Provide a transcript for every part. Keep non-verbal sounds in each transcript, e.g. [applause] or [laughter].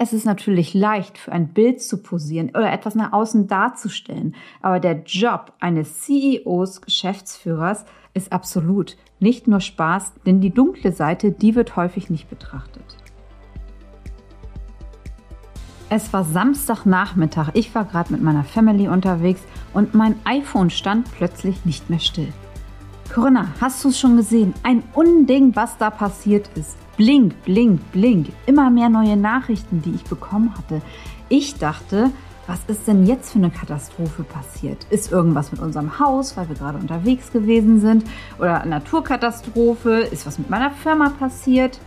Es ist natürlich leicht, für ein Bild zu posieren oder etwas nach außen darzustellen, aber der Job eines CEOs, Geschäftsführers, ist absolut nicht nur Spaß, denn die dunkle Seite, die wird häufig nicht betrachtet. Es war Samstagnachmittag, ich war gerade mit meiner Family unterwegs und mein iPhone stand plötzlich nicht mehr still. Corinna, hast du es schon gesehen? Ein Unding, was da passiert ist. Blink, blink, blink. Immer mehr neue Nachrichten, die ich bekommen hatte. Ich dachte, was ist denn jetzt für eine Katastrophe passiert? Ist irgendwas mit unserem Haus, weil wir gerade unterwegs gewesen sind? Oder Naturkatastrophe? Ist was mit meiner Firma passiert?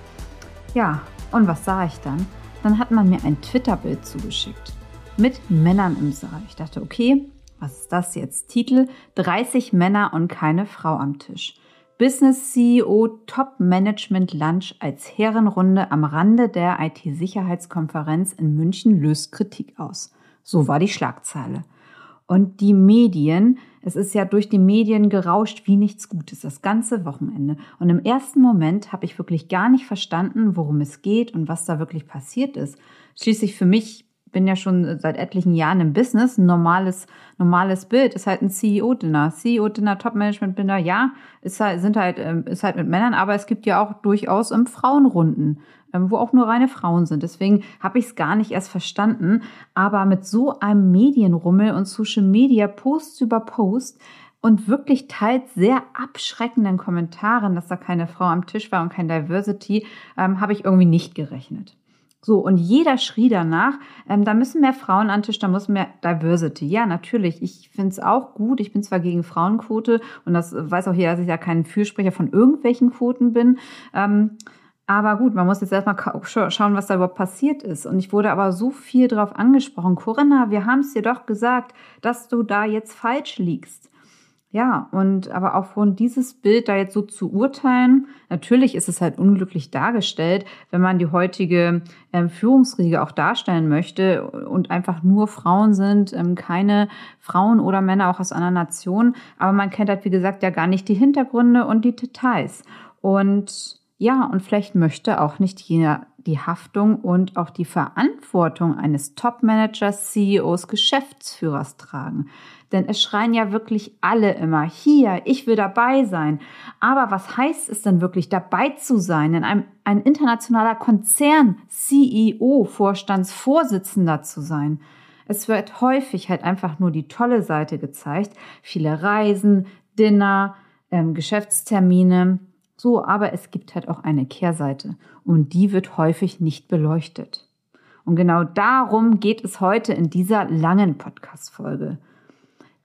Ja, und was sah ich dann? Dann hat man mir ein Twitter-Bild zugeschickt. Mit Männern im Saal. Ich dachte, okay, was ist das jetzt? Titel 30 Männer und keine Frau am Tisch. Business CEO Top Management Lunch als Herrenrunde am Rande der IT-Sicherheitskonferenz in München löst Kritik aus. So war die Schlagzeile. Und die Medien, es ist ja durch die Medien gerauscht wie nichts Gutes, das ganze Wochenende. Und im ersten Moment habe ich wirklich gar nicht verstanden, worum es geht und was da wirklich passiert ist. Schließlich für mich bin ja schon seit etlichen Jahren im Business. Ein normales, normales Bild ist halt ein CEO-Dinner. CEO-Dinner, Top-Management-Dinner, ja, ist halt, sind halt, ähm, ist halt mit Männern, aber es gibt ja auch durchaus im Frauenrunden, ähm, wo auch nur reine Frauen sind. Deswegen habe ich es gar nicht erst verstanden. Aber mit so einem Medienrummel und Social Media Post über Post und wirklich teils sehr abschreckenden Kommentaren, dass da keine Frau am Tisch war und kein Diversity, ähm, habe ich irgendwie nicht gerechnet. So, und jeder schrie danach, ähm, da müssen mehr Frauen an Tisch, da muss mehr Diversity. Ja, natürlich. Ich finde es auch gut. Ich bin zwar gegen Frauenquote und das weiß auch jeder, dass ich ja kein Fürsprecher von irgendwelchen Quoten bin. Ähm, aber gut, man muss jetzt erstmal schauen, was da überhaupt passiert ist. Und ich wurde aber so viel drauf angesprochen. Corinna, wir haben es dir doch gesagt, dass du da jetzt falsch liegst. Ja, und aber aufgrund dieses Bild da jetzt so zu urteilen, natürlich ist es halt unglücklich dargestellt, wenn man die heutige ähm, Führungsriege auch darstellen möchte und einfach nur Frauen sind, ähm, keine Frauen oder Männer auch aus anderen Nationen. Aber man kennt halt, wie gesagt, ja gar nicht die Hintergründe und die Details. Und ja, und vielleicht möchte auch nicht jeder die Haftung und auch die Verantwortung eines Top-Managers, CEOs, Geschäftsführers tragen. Denn es schreien ja wirklich alle immer, hier, ich will dabei sein. Aber was heißt es denn wirklich, dabei zu sein, in einem ein internationaler Konzern, CEO, Vorstandsvorsitzender zu sein? Es wird häufig halt einfach nur die tolle Seite gezeigt. Viele Reisen, Dinner, ähm, Geschäftstermine. So, aber es gibt halt auch eine Kehrseite und die wird häufig nicht beleuchtet. Und genau darum geht es heute in dieser langen Podcast-Folge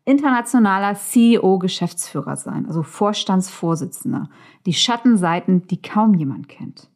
internationaler CEO-Geschäftsführer sein, also Vorstandsvorsitzender. Die Schattenseiten, die kaum jemand kennt.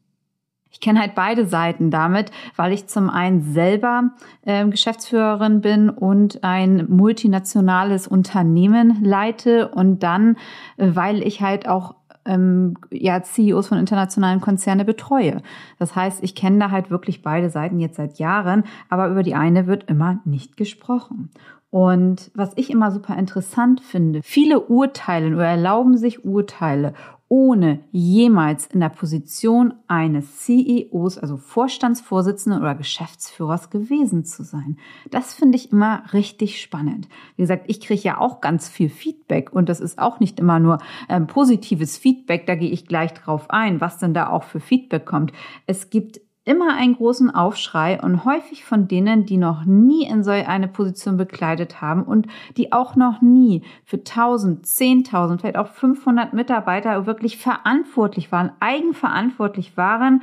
Ich kenne halt beide Seiten damit, weil ich zum einen selber äh, Geschäftsführerin bin und ein multinationales Unternehmen leite und dann, äh, weil ich halt auch ähm, ja, CEOs von internationalen Konzernen betreue. Das heißt, ich kenne da halt wirklich beide Seiten jetzt seit Jahren, aber über die eine wird immer nicht gesprochen. Und was ich immer super interessant finde, viele urteilen oder erlauben sich Urteile, ohne jemals in der Position eines CEOs, also Vorstandsvorsitzenden oder Geschäftsführers gewesen zu sein. Das finde ich immer richtig spannend. Wie gesagt, ich kriege ja auch ganz viel Feedback und das ist auch nicht immer nur ähm, positives Feedback, da gehe ich gleich drauf ein, was denn da auch für Feedback kommt. Es gibt immer einen großen Aufschrei und häufig von denen, die noch nie in so eine Position bekleidet haben und die auch noch nie für 1000, 10.000, vielleicht auch 500 Mitarbeiter wirklich verantwortlich waren, eigenverantwortlich waren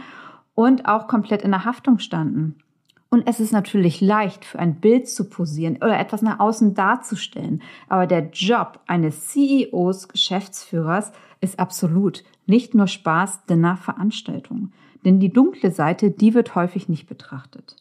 und auch komplett in der Haftung standen. Und es ist natürlich leicht, für ein Bild zu posieren oder etwas nach außen darzustellen. Aber der Job eines CEOs, Geschäftsführers, ist absolut nicht nur Spaß, denn nach Veranstaltung. Denn die dunkle Seite, die wird häufig nicht betrachtet.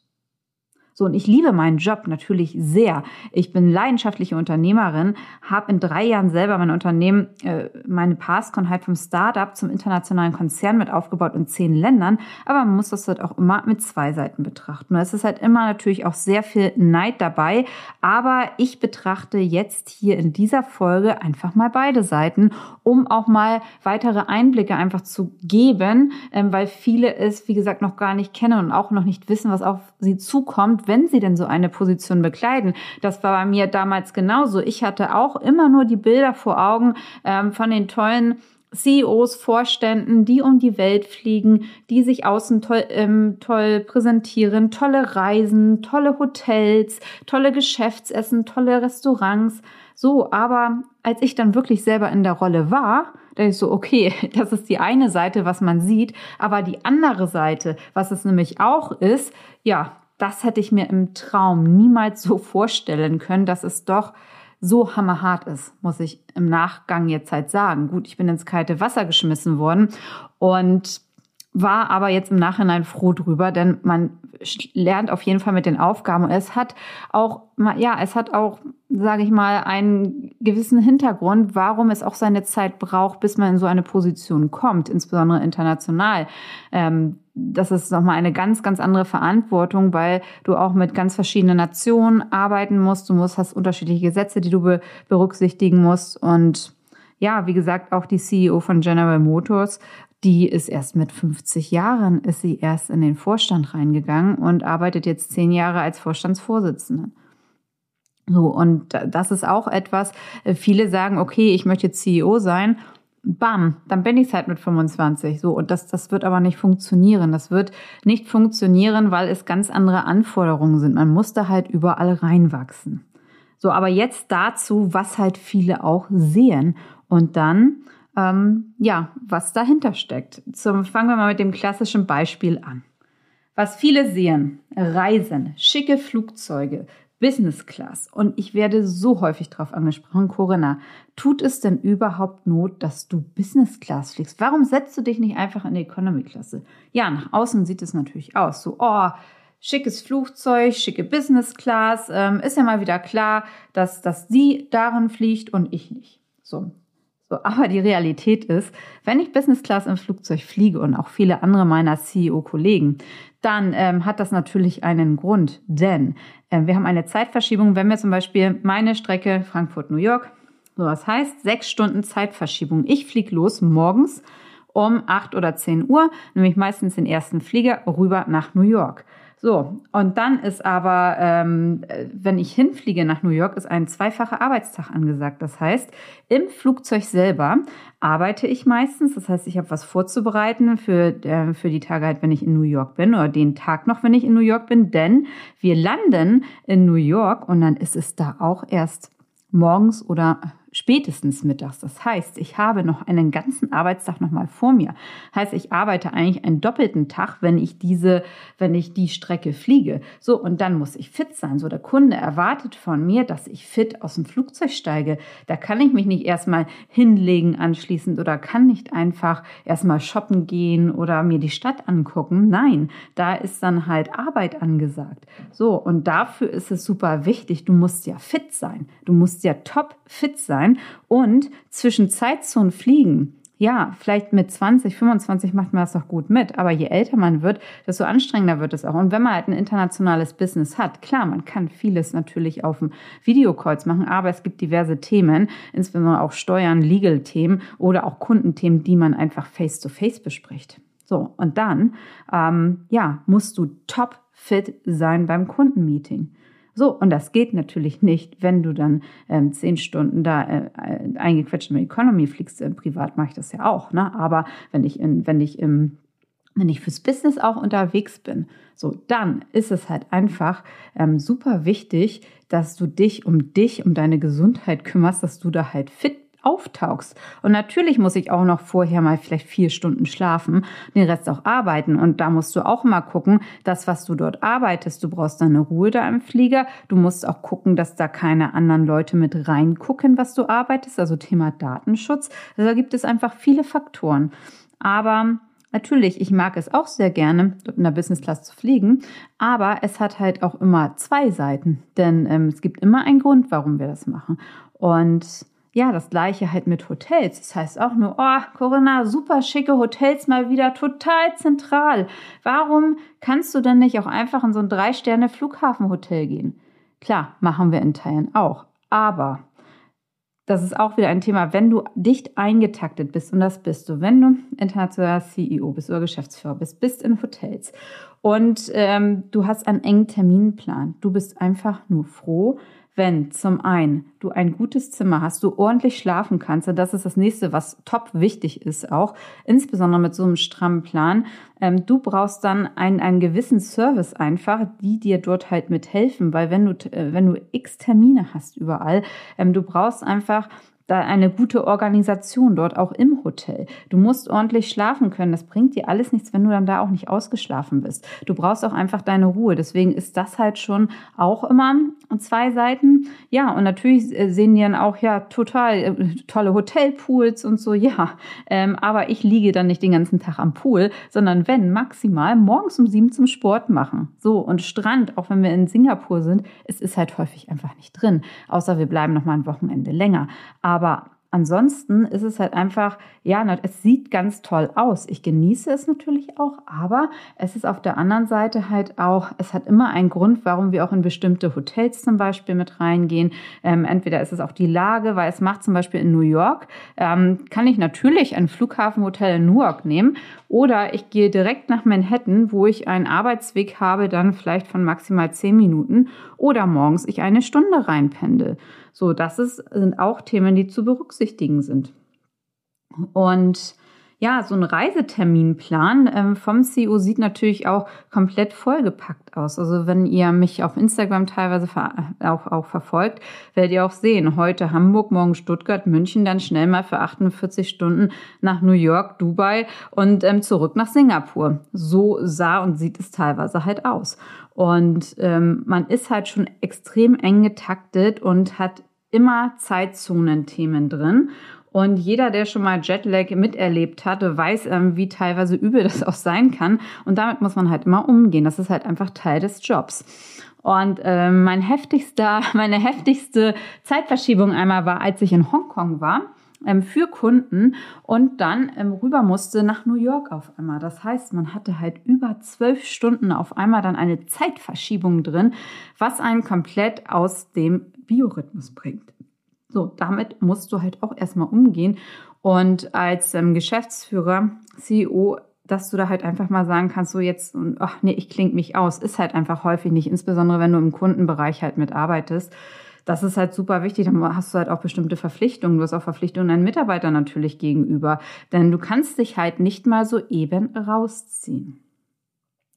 So, und ich liebe meinen Job natürlich sehr. Ich bin leidenschaftliche Unternehmerin, habe in drei Jahren selber mein Unternehmen, äh, meine Passcon halt vom Startup zum internationalen Konzern mit aufgebaut in zehn Ländern. Aber man muss das halt auch immer mit zwei Seiten betrachten. Und es ist halt immer natürlich auch sehr viel Neid dabei. Aber ich betrachte jetzt hier in dieser Folge einfach mal beide Seiten, um auch mal weitere Einblicke einfach zu geben, ähm, weil viele es, wie gesagt, noch gar nicht kennen und auch noch nicht wissen, was auf sie zukommt wenn sie denn so eine Position bekleiden. Das war bei mir damals genauso. Ich hatte auch immer nur die Bilder vor Augen ähm, von den tollen CEOs, Vorständen, die um die Welt fliegen, die sich außen toll, ähm, toll präsentieren, tolle Reisen, tolle Hotels, tolle Geschäftsessen, tolle Restaurants. So, aber als ich dann wirklich selber in der Rolle war, da ist so, okay, [laughs] das ist die eine Seite, was man sieht, aber die andere Seite, was es nämlich auch ist, ja, das hätte ich mir im Traum niemals so vorstellen können, dass es doch so hammerhart ist, muss ich im Nachgang jetzt halt sagen. Gut, ich bin ins kalte Wasser geschmissen worden und war aber jetzt im Nachhinein froh drüber, denn man lernt auf jeden Fall mit den Aufgaben. Es hat auch, ja, es hat auch, sage ich mal, einen gewissen Hintergrund, warum es auch seine Zeit braucht, bis man in so eine Position kommt, insbesondere international. Ähm, das ist nochmal eine ganz, ganz andere Verantwortung, weil du auch mit ganz verschiedenen Nationen arbeiten musst. Du musst, hast unterschiedliche Gesetze, die du be berücksichtigen musst. Und ja, wie gesagt, auch die CEO von General Motors die ist erst mit 50 Jahren, ist sie erst in den Vorstand reingegangen und arbeitet jetzt zehn Jahre als Vorstandsvorsitzende. So, und das ist auch etwas, äh, viele sagen, okay, ich möchte CEO sein. Bam, dann bin ich halt mit 25. So, und das, das wird aber nicht funktionieren. Das wird nicht funktionieren, weil es ganz andere Anforderungen sind. Man muss da halt überall reinwachsen. So, aber jetzt dazu, was halt viele auch sehen. Und dann ähm, ja, was dahinter steckt. Zum, fangen wir mal mit dem klassischen Beispiel an. Was viele sehen, Reisen, schicke Flugzeuge, Business Class. Und ich werde so häufig darauf angesprochen, Corinna, tut es denn überhaupt Not, dass du Business Class fliegst? Warum setzt du dich nicht einfach in die Economy Klasse? Ja, nach außen sieht es natürlich aus. So, oh, schickes Flugzeug, schicke Business Class. Ähm, ist ja mal wieder klar, dass, dass sie darin fliegt und ich nicht. So, so, aber die Realität ist, wenn ich Business Class im Flugzeug fliege und auch viele andere meiner CEO-Kollegen, dann ähm, hat das natürlich einen Grund, denn äh, wir haben eine Zeitverschiebung, wenn wir zum Beispiel meine Strecke Frankfurt-New York, so was heißt sechs Stunden Zeitverschiebung. Ich fliege los morgens um acht oder zehn Uhr, nämlich meistens den ersten Flieger rüber nach New York. So, und dann ist aber, ähm, wenn ich hinfliege nach New York, ist ein zweifacher Arbeitstag angesagt. Das heißt, im Flugzeug selber arbeite ich meistens. Das heißt, ich habe was vorzubereiten für, äh, für die Tage halt, wenn ich in New York bin oder den Tag noch, wenn ich in New York bin. Denn wir landen in New York und dann ist es da auch erst morgens oder spätestens mittags. Das heißt, ich habe noch einen ganzen Arbeitstag noch mal vor mir. Heißt, ich arbeite eigentlich einen doppelten Tag, wenn ich diese, wenn ich die Strecke fliege. So, und dann muss ich fit sein. So, der Kunde erwartet von mir, dass ich fit aus dem Flugzeug steige. Da kann ich mich nicht erstmal hinlegen anschließend oder kann nicht einfach erstmal shoppen gehen oder mir die Stadt angucken. Nein, da ist dann halt Arbeit angesagt. So, und dafür ist es super wichtig. Du musst ja fit sein. Du musst ja top fit sein sein und zwischen Zeitzonen fliegen. Ja, vielleicht mit 20, 25 macht man das doch gut mit, aber je älter man wird, desto anstrengender wird es auch. Und wenn man halt ein internationales Business hat, klar, man kann vieles natürlich auf dem Videocalls machen, aber es gibt diverse Themen, insbesondere auch Steuern, Legal-Themen oder auch Kundenthemen, die man einfach face-to-face -face bespricht. So, und dann, ähm, ja, musst du top fit sein beim Kundenmeeting. So, und das geht natürlich nicht, wenn du dann ähm, zehn Stunden da äh, eingequetscht in Economy fliegst. Äh, privat mache ich das ja auch, ne? Aber wenn ich in, wenn ich im wenn ich fürs Business auch unterwegs bin, so dann ist es halt einfach ähm, super wichtig, dass du dich um dich, um deine Gesundheit kümmerst, dass du da halt fit auftauchst. Und natürlich muss ich auch noch vorher mal vielleicht vier Stunden schlafen, den Rest auch arbeiten. Und da musst du auch mal gucken, das, was du dort arbeitest, du brauchst deine Ruhe da im Flieger. Du musst auch gucken, dass da keine anderen Leute mit reingucken, was du arbeitest. Also Thema Datenschutz. Also da gibt es einfach viele Faktoren. Aber Natürlich, ich mag es auch sehr gerne, in der Business Class zu fliegen, aber es hat halt auch immer zwei Seiten, denn ähm, es gibt immer einen Grund, warum wir das machen. Und ja, das gleiche halt mit Hotels. Das heißt auch nur, oh, Corinna, super schicke Hotels mal wieder total zentral. Warum kannst du denn nicht auch einfach in so ein Drei-Sterne-Flughafenhotel gehen? Klar, machen wir in Teilen auch. Aber das ist auch wieder ein Thema, wenn du dicht eingetaktet bist, und das bist du, wenn du internationaler CEO bist oder Geschäftsführer bist, bist in Hotels und ähm, du hast einen engen Terminplan, du bist einfach nur froh, wenn zum einen du ein gutes Zimmer hast, du ordentlich schlafen kannst, und das ist das nächste, was top wichtig ist auch, insbesondere mit so einem strammen Plan, ähm, du brauchst dann einen, einen gewissen Service einfach, die dir dort halt mithelfen, weil wenn du, äh, wenn du x Termine hast überall, ähm, du brauchst einfach da eine gute Organisation dort auch im Hotel. Du musst ordentlich schlafen können. Das bringt dir alles nichts, wenn du dann da auch nicht ausgeschlafen bist. Du brauchst auch einfach deine Ruhe. Deswegen ist das halt schon auch immer zwei Seiten. Ja, und natürlich äh, sehen die dann auch ja total äh, tolle Hotelpools und so. Ja, ähm, aber ich liege dann nicht den ganzen Tag am Pool, sondern wenn maximal morgens um sieben zum Sport machen. So und Strand, auch wenn wir in Singapur sind, es ist halt häufig einfach nicht drin. Außer wir bleiben noch mal ein Wochenende länger. Aber aber ansonsten ist es halt einfach, ja, es sieht ganz toll aus. Ich genieße es natürlich auch, aber es ist auf der anderen Seite halt auch, es hat immer einen Grund, warum wir auch in bestimmte Hotels zum Beispiel mit reingehen. Ähm, entweder ist es auch die Lage, weil es macht zum Beispiel in New York, ähm, kann ich natürlich ein Flughafenhotel in Newark nehmen oder ich gehe direkt nach Manhattan, wo ich einen Arbeitsweg habe, dann vielleicht von maximal zehn Minuten oder morgens ich eine Stunde reinpendel. So, das ist, sind auch Themen, die zu berücksichtigen sind. Und ja, so ein Reiseterminplan ähm, vom CEO sieht natürlich auch komplett vollgepackt aus. Also wenn ihr mich auf Instagram teilweise auch, auch verfolgt, werdet ihr auch sehen, heute Hamburg, morgen Stuttgart, München, dann schnell mal für 48 Stunden nach New York, Dubai und ähm, zurück nach Singapur. So sah und sieht es teilweise halt aus. Und ähm, man ist halt schon extrem eng getaktet und hat immer Zeitzonen-Themen drin. Und jeder, der schon mal Jetlag miterlebt hatte, weiß, ähm, wie teilweise übel das auch sein kann. Und damit muss man halt immer umgehen. Das ist halt einfach Teil des Jobs. Und äh, mein heftigster, [laughs] meine heftigste Zeitverschiebung einmal war, als ich in Hongkong war ähm, für Kunden und dann ähm, rüber musste nach New York auf einmal. Das heißt, man hatte halt über zwölf Stunden auf einmal dann eine Zeitverschiebung drin, was einen komplett aus dem Biorhythmus bringt. So, damit musst du halt auch erstmal umgehen. Und als ähm, Geschäftsführer, CEO, dass du da halt einfach mal sagen kannst, so jetzt, ach nee, ich klinge mich aus, ist halt einfach häufig nicht, insbesondere wenn du im Kundenbereich halt mitarbeitest. Das ist halt super wichtig. Dann hast du halt auch bestimmte Verpflichtungen. Du hast auch Verpflichtungen deinen Mitarbeitern natürlich gegenüber. Denn du kannst dich halt nicht mal so eben rausziehen.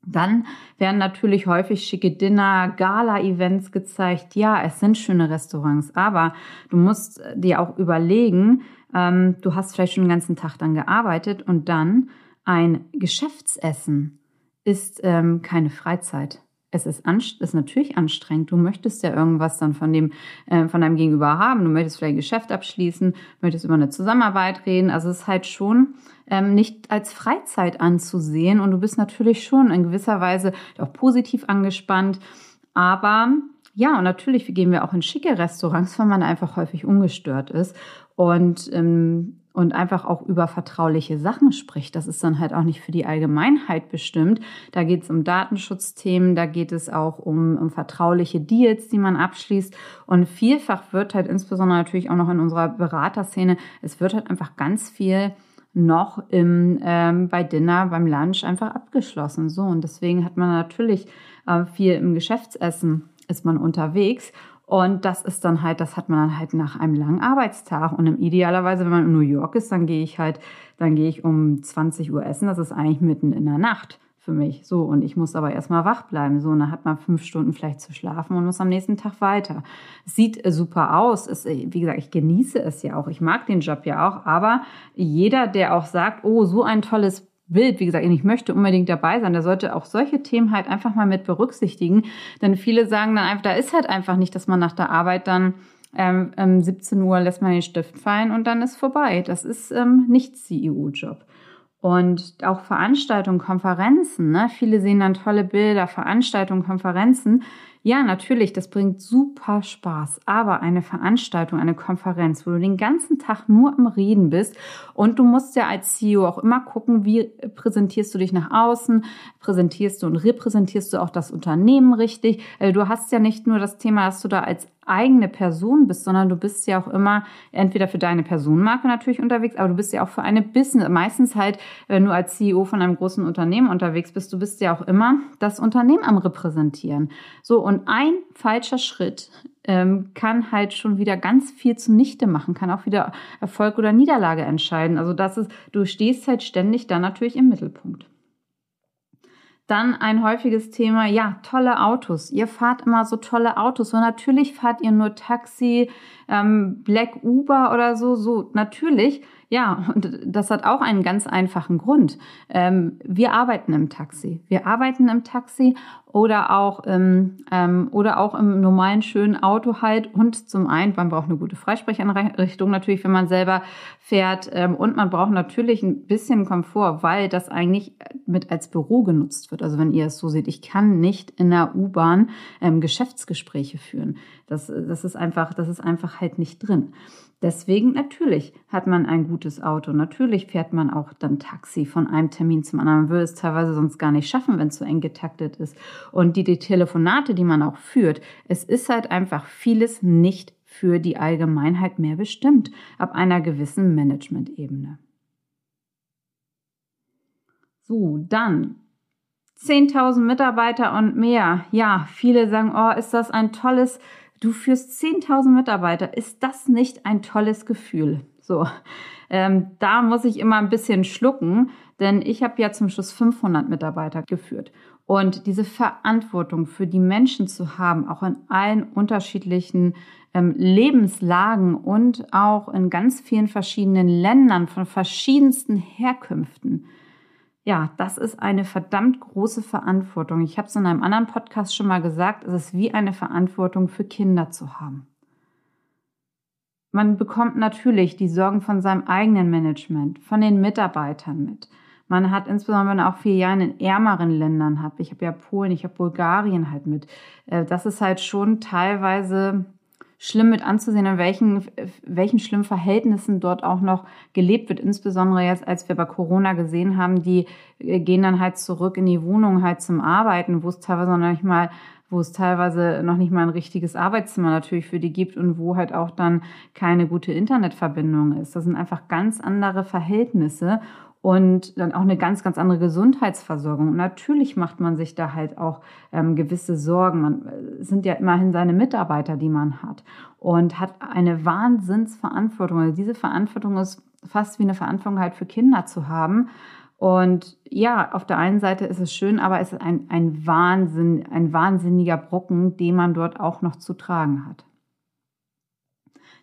Dann werden natürlich häufig schicke Dinner, Gala-Events gezeigt. Ja, es sind schöne Restaurants, aber du musst dir auch überlegen, ähm, du hast vielleicht schon den ganzen Tag dann gearbeitet und dann ein Geschäftsessen ist ähm, keine Freizeit es ist, ist natürlich anstrengend. Du möchtest ja irgendwas dann von dem, äh, von deinem Gegenüber haben. Du möchtest vielleicht ein Geschäft abschließen, möchtest über eine Zusammenarbeit reden. Also es ist halt schon ähm, nicht als Freizeit anzusehen. Und du bist natürlich schon in gewisser Weise auch positiv angespannt. Aber ja, und natürlich gehen wir auch in schicke Restaurants, weil man einfach häufig ungestört ist. Und ähm, und einfach auch über vertrauliche Sachen spricht. Das ist dann halt auch nicht für die Allgemeinheit bestimmt. Da geht es um Datenschutzthemen, da geht es auch um, um vertrauliche Deals, die man abschließt. Und vielfach wird halt insbesondere natürlich auch noch in unserer Beraterszene, es wird halt einfach ganz viel noch im, ähm, bei Dinner, beim Lunch einfach abgeschlossen. So, und deswegen hat man natürlich äh, viel im Geschäftsessen ist man unterwegs und das ist dann halt, das hat man dann halt nach einem langen Arbeitstag. Und idealerweise, wenn man in New York ist, dann gehe ich halt, dann gehe ich um 20 Uhr essen. Das ist eigentlich mitten in der Nacht für mich. So, und ich muss aber erstmal wach bleiben. So, und dann hat man fünf Stunden vielleicht zu schlafen und muss am nächsten Tag weiter. sieht super aus. Es, wie gesagt, ich genieße es ja auch. Ich mag den Job ja auch. Aber jeder, der auch sagt, oh, so ein tolles Bild, wie gesagt, ich möchte unbedingt dabei sein, der sollte auch solche Themen halt einfach mal mit berücksichtigen. Denn viele sagen dann einfach, da ist halt einfach nicht, dass man nach der Arbeit dann ähm, ähm, 17 Uhr lässt man den Stift fallen und dann ist vorbei. Das ist ähm, nicht CEO-Job. Und auch Veranstaltungen, Konferenzen, ne? Viele sehen dann tolle Bilder, Veranstaltungen, Konferenzen. Ja, natürlich, das bringt super Spaß. Aber eine Veranstaltung, eine Konferenz, wo du den ganzen Tag nur im Reden bist und du musst ja als CEO auch immer gucken, wie präsentierst du dich nach außen, präsentierst du und repräsentierst du auch das Unternehmen richtig. Also du hast ja nicht nur das Thema, dass du da als eigene Person bist, sondern du bist ja auch immer entweder für deine Personenmarke natürlich unterwegs, aber du bist ja auch für eine Business. Meistens halt, wenn du als CEO von einem großen Unternehmen unterwegs bist, du bist ja auch immer das Unternehmen am repräsentieren. So, und ein falscher Schritt ähm, kann halt schon wieder ganz viel zunichte machen, kann auch wieder Erfolg oder Niederlage entscheiden. Also das ist, du stehst halt ständig dann natürlich im Mittelpunkt. Dann ein häufiges Thema, ja, tolle Autos. Ihr fahrt immer so tolle Autos. Und natürlich fahrt ihr nur Taxi, ähm, Black Uber oder so. So, natürlich. Ja, und das hat auch einen ganz einfachen Grund. Ähm, wir arbeiten im Taxi. Wir arbeiten im Taxi oder auch, im, ähm, oder auch im normalen schönen Auto halt. Und zum einen, man braucht eine gute Freisprechanrichtung natürlich, wenn man selber fährt. Ähm, und man braucht natürlich ein bisschen Komfort, weil das eigentlich mit als Büro genutzt wird. Also wenn ihr es so seht, ich kann nicht in der U-Bahn ähm, Geschäftsgespräche führen. Das, das ist einfach, das ist einfach halt nicht drin. Deswegen natürlich hat man ein gutes Auto. Natürlich fährt man auch dann Taxi von einem Termin zum anderen. Man würde es teilweise sonst gar nicht schaffen, wenn es so eng getaktet ist. Und die, die Telefonate, die man auch führt, es ist halt einfach vieles nicht für die Allgemeinheit mehr bestimmt, ab einer gewissen Management-Ebene. So, dann 10.000 Mitarbeiter und mehr. Ja, viele sagen, oh, ist das ein tolles Du führst 10.000 Mitarbeiter. Ist das nicht ein tolles Gefühl? So, ähm, da muss ich immer ein bisschen schlucken, denn ich habe ja zum Schluss 500 Mitarbeiter geführt. Und diese Verantwortung für die Menschen zu haben, auch in allen unterschiedlichen ähm, Lebenslagen und auch in ganz vielen verschiedenen Ländern von verschiedensten Herkünften, ja, das ist eine verdammt große Verantwortung. Ich habe es in einem anderen Podcast schon mal gesagt, es ist wie eine Verantwortung für Kinder zu haben. Man bekommt natürlich die Sorgen von seinem eigenen Management, von den Mitarbeitern mit. Man hat insbesondere, auch vier Jahre in ärmeren Ländern hat, ich habe ja Polen, ich habe Bulgarien halt mit, äh, das ist halt schon teilweise schlimm mit anzusehen, in welchen, welchen schlimmen Verhältnissen dort auch noch gelebt wird. Insbesondere jetzt, als wir bei Corona gesehen haben, die äh, gehen dann halt zurück in die Wohnung halt zum Arbeiten, wo es teilweise noch nicht mal wo es teilweise noch nicht mal ein richtiges Arbeitszimmer natürlich für die gibt und wo halt auch dann keine gute Internetverbindung ist. Das sind einfach ganz andere Verhältnisse und dann auch eine ganz, ganz andere Gesundheitsversorgung. Und natürlich macht man sich da halt auch ähm, gewisse Sorgen. Man äh, sind ja immerhin seine Mitarbeiter, die man hat und hat eine Wahnsinnsverantwortung. Also diese Verantwortung ist fast wie eine Verantwortung halt für Kinder zu haben. Und ja, auf der einen Seite ist es schön, aber es ist ein, ein Wahnsinn, ein wahnsinniger Brocken, den man dort auch noch zu tragen hat.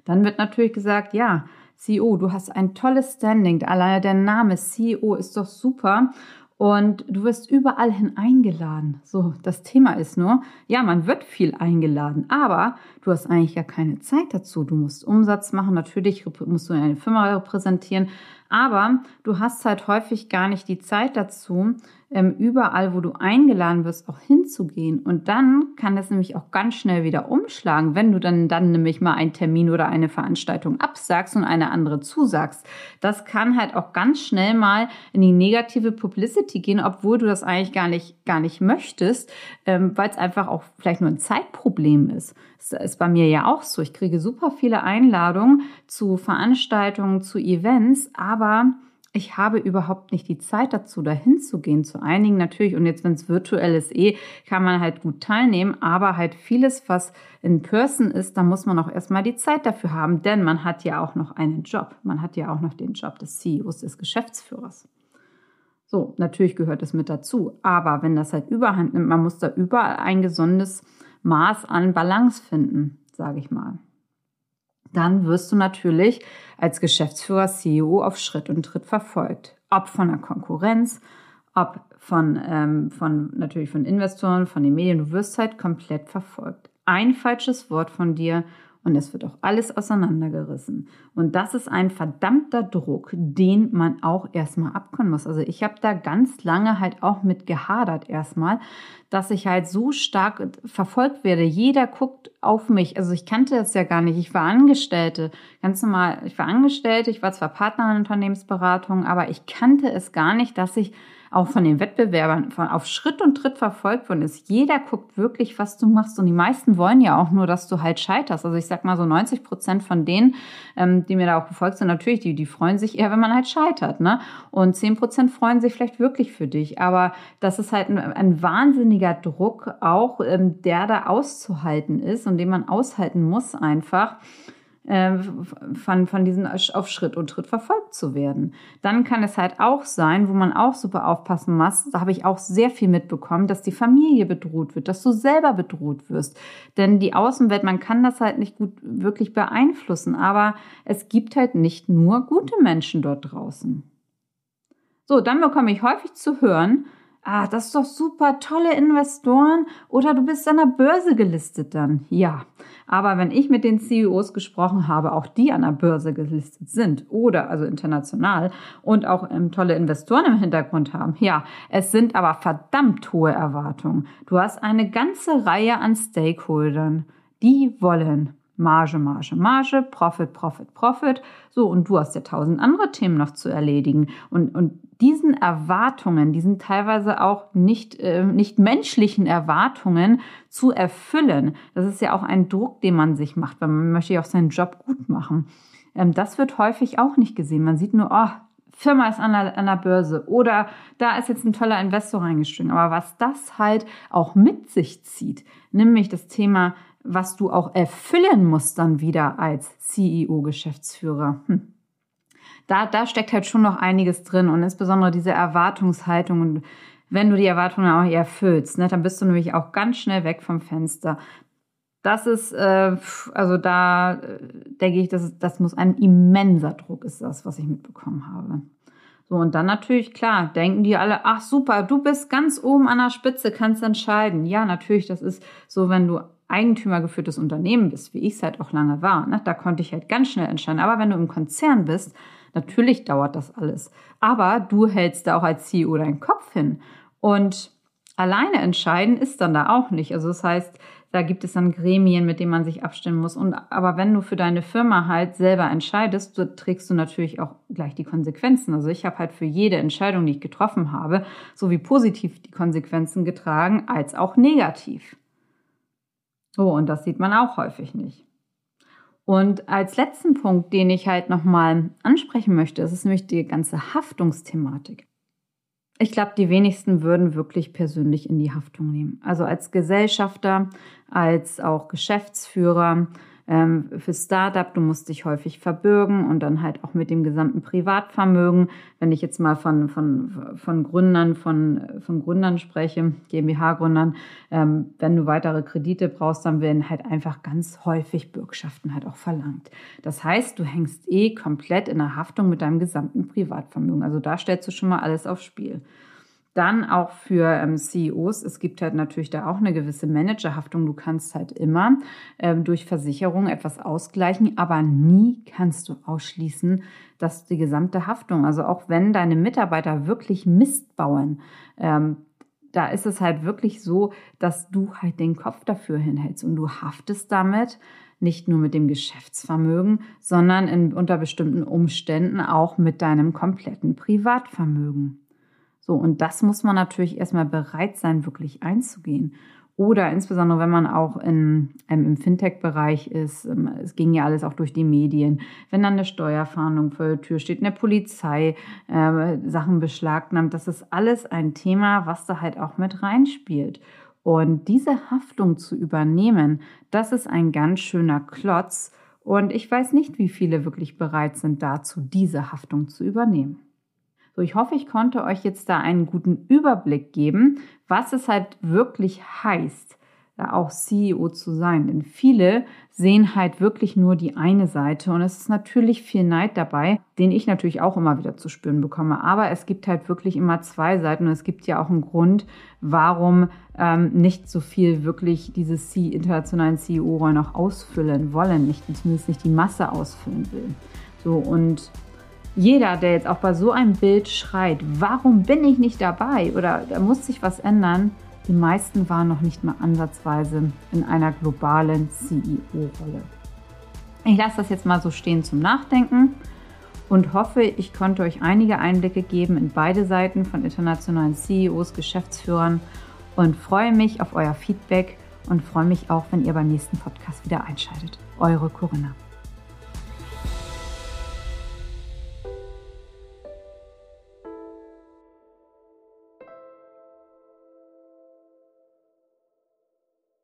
Dann wird natürlich gesagt, ja, CEO, du hast ein tolles Standing. Alleine der Name CEO ist doch super. Und du wirst überall hin eingeladen. So, das Thema ist nur, ja, man wird viel eingeladen, aber du hast eigentlich ja keine Zeit dazu. Du musst Umsatz machen, natürlich musst du eine Firma repräsentieren, aber du hast halt häufig gar nicht die Zeit dazu, ähm, überall, wo du eingeladen wirst, auch hinzugehen. Und dann kann das nämlich auch ganz schnell wieder umschlagen, wenn du dann, dann nämlich mal einen Termin oder eine Veranstaltung absagst und eine andere zusagst. Das kann halt auch ganz schnell mal in die negative Publicity gehen, obwohl du das eigentlich gar nicht, gar nicht möchtest, ähm, weil es einfach auch vielleicht nur ein Zeitproblem ist. Das ist bei mir ja auch so. Ich kriege super viele Einladungen zu Veranstaltungen, zu Events, aber ich habe überhaupt nicht die Zeit dazu, dahin zu gehen. Zu einigen natürlich, und jetzt, wenn es virtuell ist, eh, kann man halt gut teilnehmen, aber halt vieles, was in Person ist, da muss man auch erstmal die Zeit dafür haben, denn man hat ja auch noch einen Job. Man hat ja auch noch den Job des CEOs, des Geschäftsführers. So, natürlich gehört es mit dazu, aber wenn das halt überhand nimmt, man muss da überall ein gesundes Maß an Balance finden, sage ich mal dann wirst du natürlich als Geschäftsführer, CEO auf Schritt und Tritt verfolgt. Ob von der Konkurrenz, ob von, ähm, von natürlich von Investoren, von den Medien, du wirst halt komplett verfolgt. Ein falsches Wort von dir und es wird auch alles auseinandergerissen. Und das ist ein verdammter Druck, den man auch erstmal abkönnen muss. Also ich habe da ganz lange halt auch mit gehadert erstmal, dass ich halt so stark verfolgt werde. Jeder guckt auf mich. Also ich kannte das ja gar nicht. Ich war Angestellte, ganz normal. Ich war Angestellte, ich war zwar Partner in Unternehmensberatung, aber ich kannte es gar nicht, dass ich auch von den Wettbewerbern von, auf Schritt und Tritt verfolgt worden ist. Jeder guckt wirklich, was du machst. Und die meisten wollen ja auch nur, dass du halt scheiterst. Also ich sag mal so 90 Prozent von denen, ähm, die mir da auch gefolgt sind, natürlich, die, die freuen sich eher, wenn man halt scheitert. Ne? Und 10 Prozent freuen sich vielleicht wirklich für dich. Aber das ist halt ein, ein wahnsinniger Druck auch, ähm, der da auszuhalten ist und den man aushalten muss einfach. Äh, von, von diesen auf Schritt und Tritt verfolgt zu werden. Dann kann es halt auch sein, wo man auch super aufpassen muss, da habe ich auch sehr viel mitbekommen, dass die Familie bedroht wird, dass du selber bedroht wirst. Denn die Außenwelt, man kann das halt nicht gut wirklich beeinflussen, aber es gibt halt nicht nur gute Menschen dort draußen. So, dann bekomme ich häufig zu hören, ah, das ist doch super, tolle Investoren oder du bist an der Börse gelistet dann. Ja, aber wenn ich mit den CEOs gesprochen habe, auch die an der Börse gelistet sind oder also international und auch ähm, tolle Investoren im Hintergrund haben, ja, es sind aber verdammt hohe Erwartungen. Du hast eine ganze Reihe an Stakeholdern, die wollen Marge, Marge, Marge, Profit, Profit, Profit. So, und du hast ja tausend andere Themen noch zu erledigen. Und, und diesen Erwartungen, diesen teilweise auch nicht, äh, nicht menschlichen Erwartungen zu erfüllen, das ist ja auch ein Druck, den man sich macht, weil man möchte ja auch seinen Job gut machen. Ähm, das wird häufig auch nicht gesehen. Man sieht nur, oh, Firma ist an der, an der Börse oder da ist jetzt ein toller Investor reingestiegen. Aber was das halt auch mit sich zieht, nämlich das Thema was du auch erfüllen musst dann wieder als CEO-Geschäftsführer. Hm. Da, da steckt halt schon noch einiges drin und insbesondere diese Erwartungshaltung und wenn du die Erwartungen auch erfüllst, ne, dann bist du nämlich auch ganz schnell weg vom Fenster. Das ist, äh, also da äh, denke ich, das, das muss ein immenser Druck ist das, was ich mitbekommen habe. So, und dann natürlich, klar, denken die alle, ach super, du bist ganz oben an der Spitze, kannst entscheiden. Ja, natürlich, das ist so, wenn du eigentümergeführtes Unternehmen bist, wie ich es halt auch lange war, ne, da konnte ich halt ganz schnell entscheiden. Aber wenn du im Konzern bist, natürlich dauert das alles. Aber du hältst da auch als CEO deinen Kopf hin. Und alleine entscheiden ist dann da auch nicht. Also das heißt, da gibt es dann Gremien, mit denen man sich abstimmen muss. Und aber wenn du für deine Firma halt selber entscheidest, so trägst du natürlich auch gleich die Konsequenzen. Also ich habe halt für jede Entscheidung, die ich getroffen habe, sowie positiv die Konsequenzen getragen als auch negativ. So, und das sieht man auch häufig nicht. Und als letzten Punkt, den ich halt nochmal ansprechen möchte, ist es nämlich die ganze Haftungsthematik. Ich glaube, die wenigsten würden wirklich persönlich in die Haftung nehmen. Also als Gesellschafter, als auch Geschäftsführer, ähm, für Startup, du musst dich häufig verbürgen und dann halt auch mit dem gesamten Privatvermögen. Wenn ich jetzt mal von, von, von Gründern, von, von Gründern spreche, GmbH-Gründern, ähm, wenn du weitere Kredite brauchst, dann werden halt einfach ganz häufig Bürgschaften halt auch verlangt. Das heißt, du hängst eh komplett in der Haftung mit deinem gesamten Privatvermögen. Also da stellst du schon mal alles aufs Spiel. Dann auch für ähm, CEOs, es gibt halt natürlich da auch eine gewisse Managerhaftung. Du kannst halt immer ähm, durch Versicherung etwas ausgleichen, aber nie kannst du ausschließen, dass die gesamte Haftung, also auch wenn deine Mitarbeiter wirklich Mist bauen, ähm, da ist es halt wirklich so, dass du halt den Kopf dafür hinhältst und du haftest damit nicht nur mit dem Geschäftsvermögen, sondern in, unter bestimmten Umständen auch mit deinem kompletten Privatvermögen. So, und das muss man natürlich erstmal bereit sein, wirklich einzugehen. Oder insbesondere, wenn man auch in, ähm, im Fintech-Bereich ist, ähm, es ging ja alles auch durch die Medien, wenn dann eine Steuerfahndung vor der Tür steht, eine Polizei äh, Sachen beschlagnahmt, das ist alles ein Thema, was da halt auch mit reinspielt. Und diese Haftung zu übernehmen, das ist ein ganz schöner Klotz. Und ich weiß nicht, wie viele wirklich bereit sind dazu, diese Haftung zu übernehmen. So, ich hoffe, ich konnte euch jetzt da einen guten Überblick geben, was es halt wirklich heißt, da auch CEO zu sein. Denn viele sehen halt wirklich nur die eine Seite und es ist natürlich viel Neid dabei, den ich natürlich auch immer wieder zu spüren bekomme. Aber es gibt halt wirklich immer zwei Seiten und es gibt ja auch einen Grund, warum ähm, nicht so viel wirklich diese C internationalen CEO-Rollen auch ausfüllen wollen, nicht zumindest nicht die Masse ausfüllen will. So und jeder, der jetzt auch bei so einem Bild schreit, warum bin ich nicht dabei oder da muss sich was ändern, die meisten waren noch nicht mal ansatzweise in einer globalen CEO-Rolle. Ich lasse das jetzt mal so stehen zum Nachdenken und hoffe, ich konnte euch einige Einblicke geben in beide Seiten von internationalen CEOs, Geschäftsführern und freue mich auf euer Feedback und freue mich auch, wenn ihr beim nächsten Podcast wieder einschaltet. Eure Corinna.